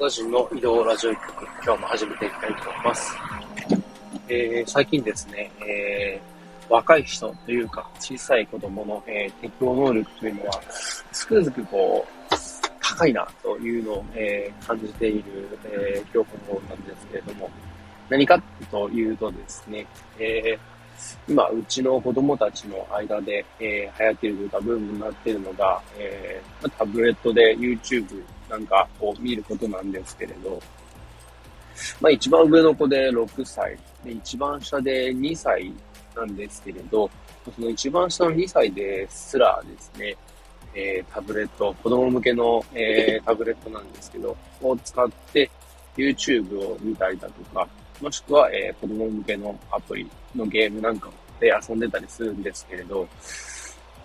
個人の移動ラジオ局、今日も始めていきたいと思います。えー、最近ですね、えー、若い人というか、小さい子供の、えー、適応能力というのは、つくづくこう、高いなというのを、えー、感じている、えー、今日このなんですけれども、何かというとですね、えー今、うちの子供たちの間で、えー、流行っているというか、ブームになっているのが、えー、タブレットで YouTube なんかを見ることなんですけれど、まあ一番上の子で6歳、で一番下で2歳なんですけれど、その一番下の2歳ですらですね、えー、タブレット、子供向けの、えー、タブレットなんですけど、を使って YouTube を見たりだとか、もしくは、えー、子供向けのアプリのゲームなんかで遊んでたりするんですけれど、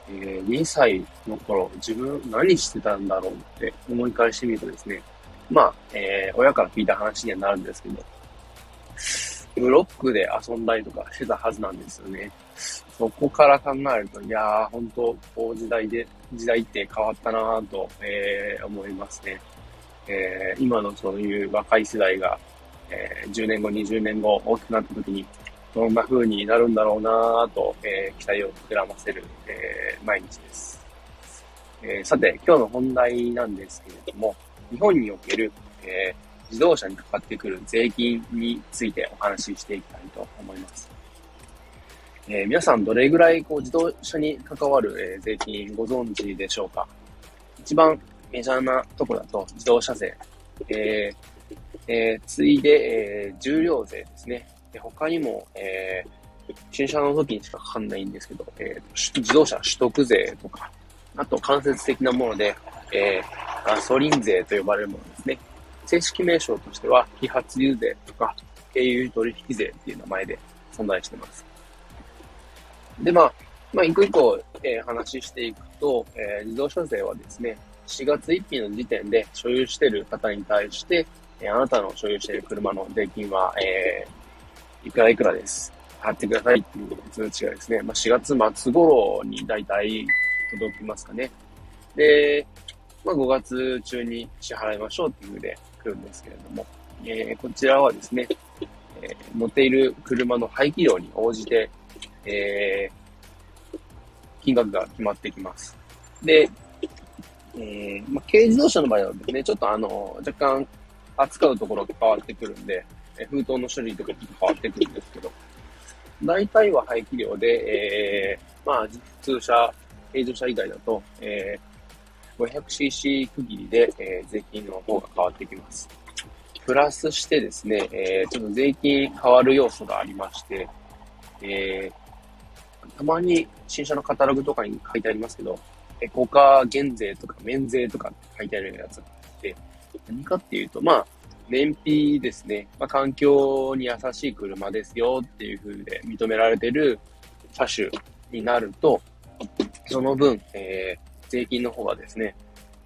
えー、2歳の頃、自分何してたんだろうって思い返してみるとですね、まあ、えー、親から聞いた話にはなるんですけど、ブロックで遊んだりとかしてたはずなんですよね。そこから考えると、いやー、本当こう時代で、時代って変わったなぁと、えー、思いますね。えー、今のそういう若い世代がえー、10年後、20年後、大きくなった時に、どんな風になるんだろうなぁと、えー、期待を膨らませる、えー、毎日です。えさて、今日の本題なんですけれども、日本における、え自動車にかかってくる税金についてお話ししていきたいと思います。えー、皆さんどれぐらいこう自動車に関わる、えー、税金ご存知でしょうか？一番メジャーなとこだと自動車税、えー、えー、次いで、えー、重量税ですね。で他にも、えー、新車の時にしかかかんないんですけど、えー、自動車取得税とか、あと間接的なもので、えー、ガソリン税と呼ばれるものですね。正式名称としては、揮発油税とか、経由取引税っていう名前で存在してます。で、まあ、まあ、一個一個、えー、話していくと、えー、自動車税はですね、4月1日の時点で所有している方に対して、えあなたの所有している車の税金は、えー、いくらいくらです。払ってくださいっていう通知がですね、まあ、4月末頃にだいたい届きますかね。で、まあ、5月中に支払いましょうっていうふうで来るんですけれども、えー、こちらはですね、えー、乗っている車の排気量に応じて、えー、金額が決まってきます。で、えー、まあ、軽自動車の場合はですね、ちょっとあの、若干扱うところが変わってくるんで、封筒の種類とか変わってくるんですけど、大体は排気量で、えー、まあ、普通車、平常車以外だと、えー、500cc 区切りで、えー、税金の方が変わってきます。プラスしてですね、えー、ちょっと税金変わる要素がありまして、えー、たまに新車のカタログとかに書いてありますけど、エコカー減税とか免税とかって書いてあるやつがあって、何かっていうと、まあ、燃費ですね。まあ、環境に優しい車ですよっていう風で認められてる車種になると、その分、えー、税金の方はですね、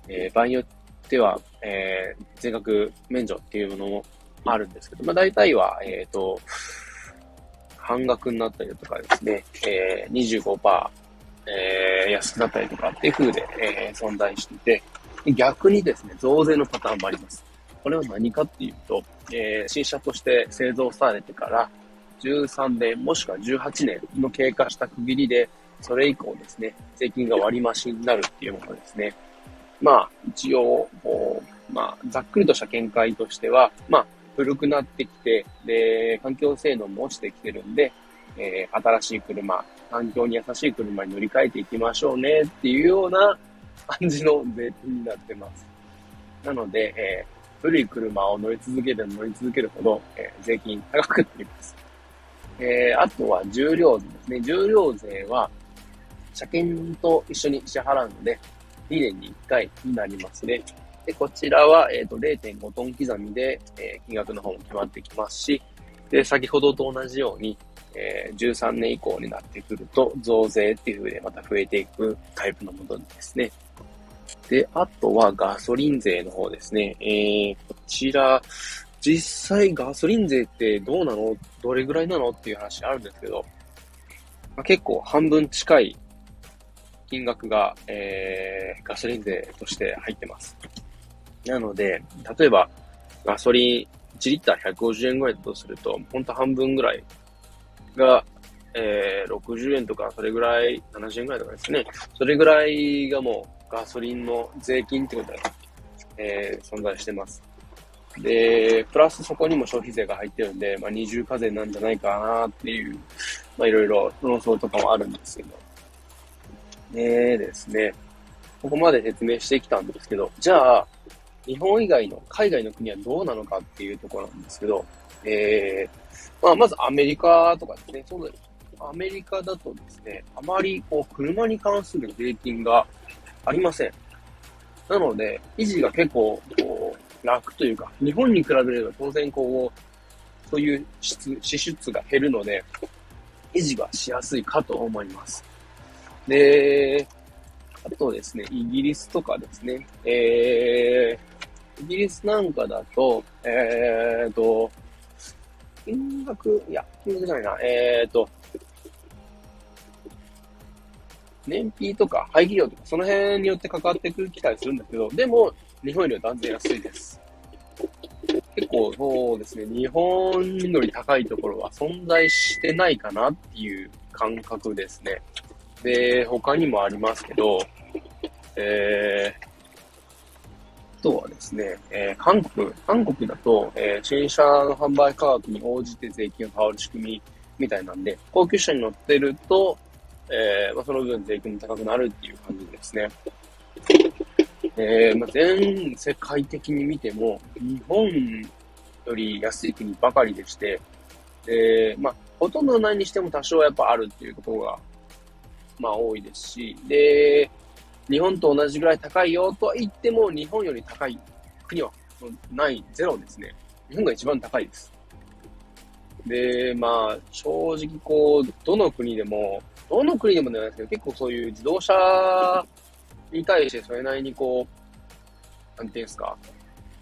えー、場合によっては、えー、税額免除っていうものもあるんですけど、まあ、大体は、えっ、と、半額になったりとかですね、えー、25%、えー、安くなったりとかっていう風で、えー、存在していて、逆にですね、増税のパターンもあります。これは何かっていうと、えー、新車として製造されてから13年もしくは18年の経過した区切りで、それ以降ですね、税金が割増しになるっていうものですね。まあ、一応、まあ、ざっくりとした見解としては、まあ、古くなってきて、で、環境性能も落ちてきてるんで、えー、新しい車、環境に優しい車に乗り換えていきましょうねっていうような感じの税金になってます。なので、えー、古い車を乗り続ける乗り続けるほど、えー、税金高くなります。えー、あとは重量税ですね。重量税は、車検と一緒に支払うので、2年に1回になりますね。で、こちらは、えっ、ー、と、0.5トン刻みで、えー、金額の方も決まってきますし、で、先ほどと同じように、えー、13年以降になってくると、増税っていう風でまた増えていくタイプのものですね。で、あとはガソリン税の方ですね。えー、こちら、実際ガソリン税ってどうなの？どれぐらいなの？っていう話あるんですけど、まあ、結構半分近い金額が、えー、ガソリン税として入ってます。なので、例えば、ガソリン1リッター150円ぐらいだとすると、ほんと半分ぐらいが、えー、60円とか、それぐらい、70円ぐらいとかですね。それぐらいがもうガソリンの税金ってことで、えー、存在してます。で、プラスそこにも消費税が入ってるんで、まあ、二重課税なんじゃないかなっていう、まあ、いろいろ論争とかもあるんですけど。でですね、ここまで説明してきたんですけど、じゃあ、日本以外の海外の国はどうなのかっていうところなんですけど、えー、まあ、まずアメリカとかですね、そうアメリカだとですね、あまりこう車に関する税金がありません。なので、維持が結構こう楽というか、日本に比べれば当然こう、そういう支出が減るので、維持がしやすいかと思います。で、あとですね、イギリスとかですね、えー、イギリスなんかだと、えーと、金額、いや、金額じゃないな、えーと、燃費とか排気量とか、その辺によって関わってくるきたりするんだけど、でも、日本よりは断然安いです。結構、そうですね、日本より高いところは存在してないかなっていう感覚ですね。で、他にもありますけど、えー、あとはですね、えー、韓国、韓国だと、えー、新車の販売価格に応じて税金が変わる仕組みみたいなんで、高級車に乗ってると、えー、まあ、その分税金も高くなるっていう感じですね。えー、まあ、全世界的に見ても、日本より安い国ばかりでして、えまあ、ほとんどないにしても多少やっぱあるっていうところが、まあ多いですし、で、日本と同じぐらい高いよとは言っても、日本より高い国はない、ゼロですね。日本が一番高いです。で、まあ、正直こう、どの国でも、どの国でもじゃないですけど、結構そういう自動車に対してそれなりにこう、なんていうんですか、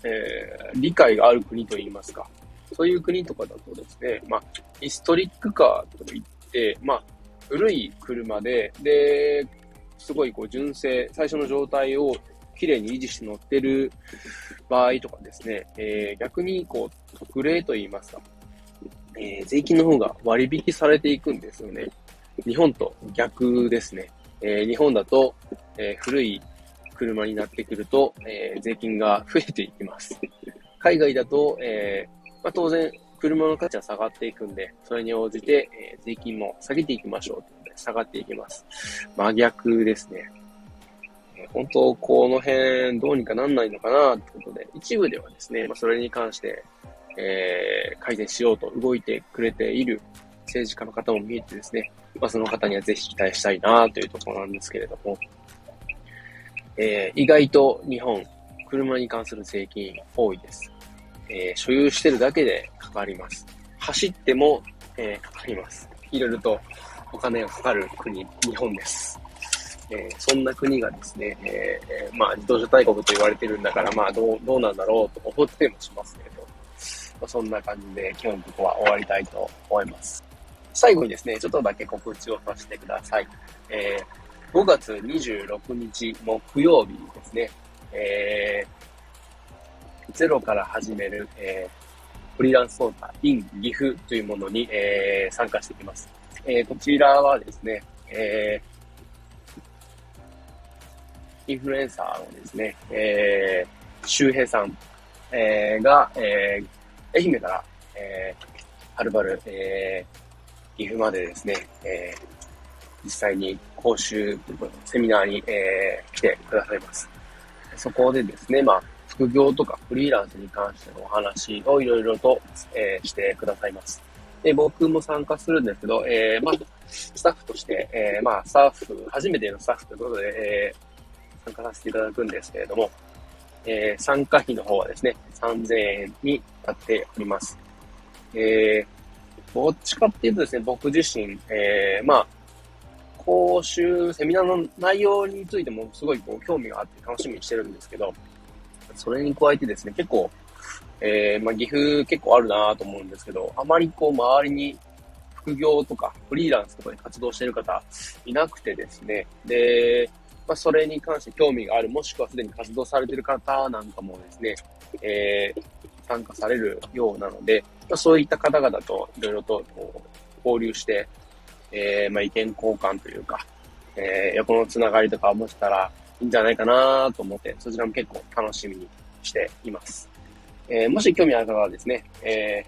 えー、理解がある国といいますか、そういう国とかだとですね、まあ、ヒストリックカーといって、まあ、古い車で、で、すごいこう純正、最初の状態をきれいに維持して乗ってる場合とかですね、えー、逆にこう特例といいますか、えー、税金の方が割引されていくんですよね。日本と逆ですね。えー、日本だと、え古い車になってくると、え税金が増えていきます。海外だと、えまあ、当然車の価値は下がっていくんで、それに応じて、え税金も下げていきましょうというので、下がっていきます。真逆ですね。え本当、この辺どうにかなんないのかなってことで、一部ではですね、まあ、それに関して、え、改善しようと動いてくれている政治家の方も見えてですね、まあ、その方にはぜひ期待したいなというところなんですけれども、えー、意外と日本、車に関する税金多いです。えー、所有してるだけでかかります。走っても、えー、かかります。いろいろとお金がかかる国、日本です。えー、そんな国がですね、えー、まあ、自動車大国と言われてるんだから、まあ、どう、どうなんだろうと思ってもしますけれど、まあ、そんな感じで今日のとこは終わりたいと思います。最後にですね、ちょっとだけ告知をさせてください。えー、5月26日木曜日ですね、えー、ゼロから始める、えー、フリーランスソータ in 岐阜というものに、えー、参加してきます。えー、こちらはですね、えー、インフルエンサーのですね、えー、周平さん、えー、が、えー、愛媛から、えー、はるばる、えー、岐阜までですね、えー、実際に講習、セミナーに、えー、来てくださいます。そこでですね、まあ、副業とかフリーランスに関してのお話をいろいろと、えー、してくださいます。で、僕も参加するんですけど、えー、まあ、スタッフとして、えー、まあ、スタッフ、初めてのスタッフということで、えー、参加させていただくんですけれども、えー、参加費の方はですね、3000円になっております。えー、どっちかっていうとですね、僕自身、えー、まあ、講習、セミナーの内容についてもすごいこう興味があって楽しみにしてるんですけど、それに加えてですね、結構、えー、まあ、岐阜結構あるなと思うんですけど、あまりこう周りに副業とかフリーランスとかで活動してる方いなくてですね、で、まあ、それに関して興味がある、もしくはすでに活動されてる方なんかもですね、えー、参加されるようなので、ま、そういった方々といろいろとこう交流して、えー、まあ、意見交換というか、えー、横のつながりとかもしたらいいんじゃないかなと思って、そちらも結構楽しみにしています。えー、もし興味ある方はですね、え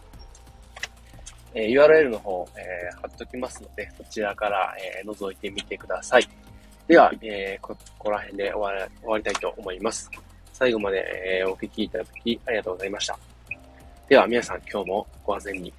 ー、URL の方、えー、貼っときますので、そちらから、えー、覗いてみてください。では、えー、ここら辺で終わ終わりたいと思います。最後まで、えー、お聞きいただきありがとうございました。では皆さん今日もご安全に。